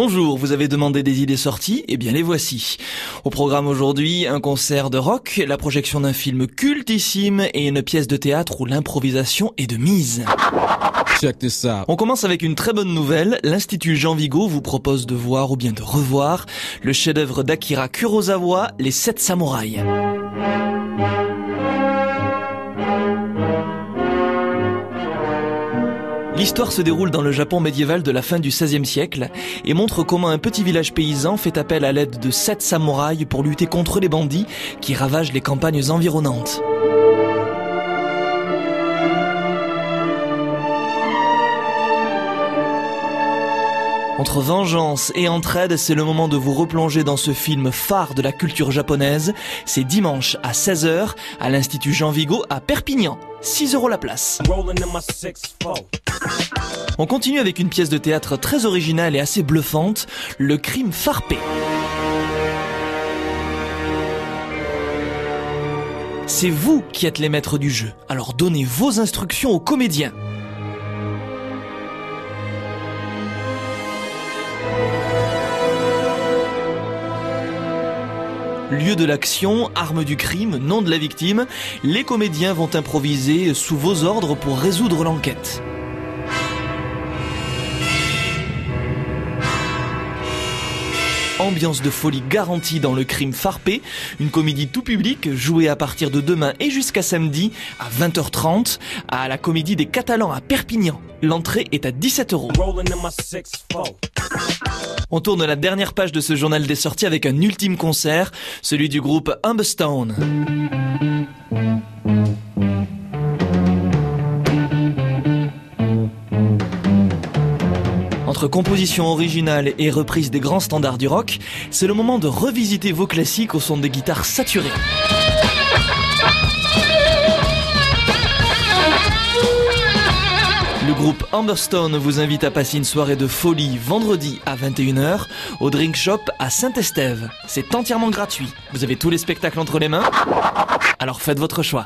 Bonjour, vous avez demandé des idées sorties Eh bien les voici. Au programme aujourd'hui, un concert de rock, la projection d'un film cultissime et une pièce de théâtre où l'improvisation est de mise. Check this out. On commence avec une très bonne nouvelle. L'Institut Jean Vigo vous propose de voir ou bien de revoir le chef-d'œuvre d'Akira Kurosawa, Les Sept Samouraïs. L'histoire se déroule dans le Japon médiéval de la fin du XVIe siècle et montre comment un petit village paysan fait appel à l'aide de sept samouraïs pour lutter contre les bandits qui ravagent les campagnes environnantes. Entre vengeance et entraide, c'est le moment de vous replonger dans ce film phare de la culture japonaise. C'est dimanche à 16h à l'Institut Jean Vigo à Perpignan. 6 euros la place. On continue avec une pièce de théâtre très originale et assez bluffante, Le crime farpé. C'est vous qui êtes les maîtres du jeu, alors donnez vos instructions aux comédiens. Lieu de l'action, arme du crime, nom de la victime, les comédiens vont improviser sous vos ordres pour résoudre l'enquête. Ambiance de folie garantie dans le crime farpé, une comédie tout public jouée à partir de demain et jusqu'à samedi à 20h30 à la comédie des Catalans à Perpignan. L'entrée est à 17 euros. On tourne la dernière page de ce journal des sorties avec un ultime concert, celui du groupe Humberstone. Entre composition originale et reprise des grands standards du rock, c'est le moment de revisiter vos classiques au son des guitares saturées. Le groupe Amberstone vous invite à passer une soirée de folie vendredi à 21h au Drink Shop à Saint-Estève. C'est entièrement gratuit. Vous avez tous les spectacles entre les mains? Alors faites votre choix.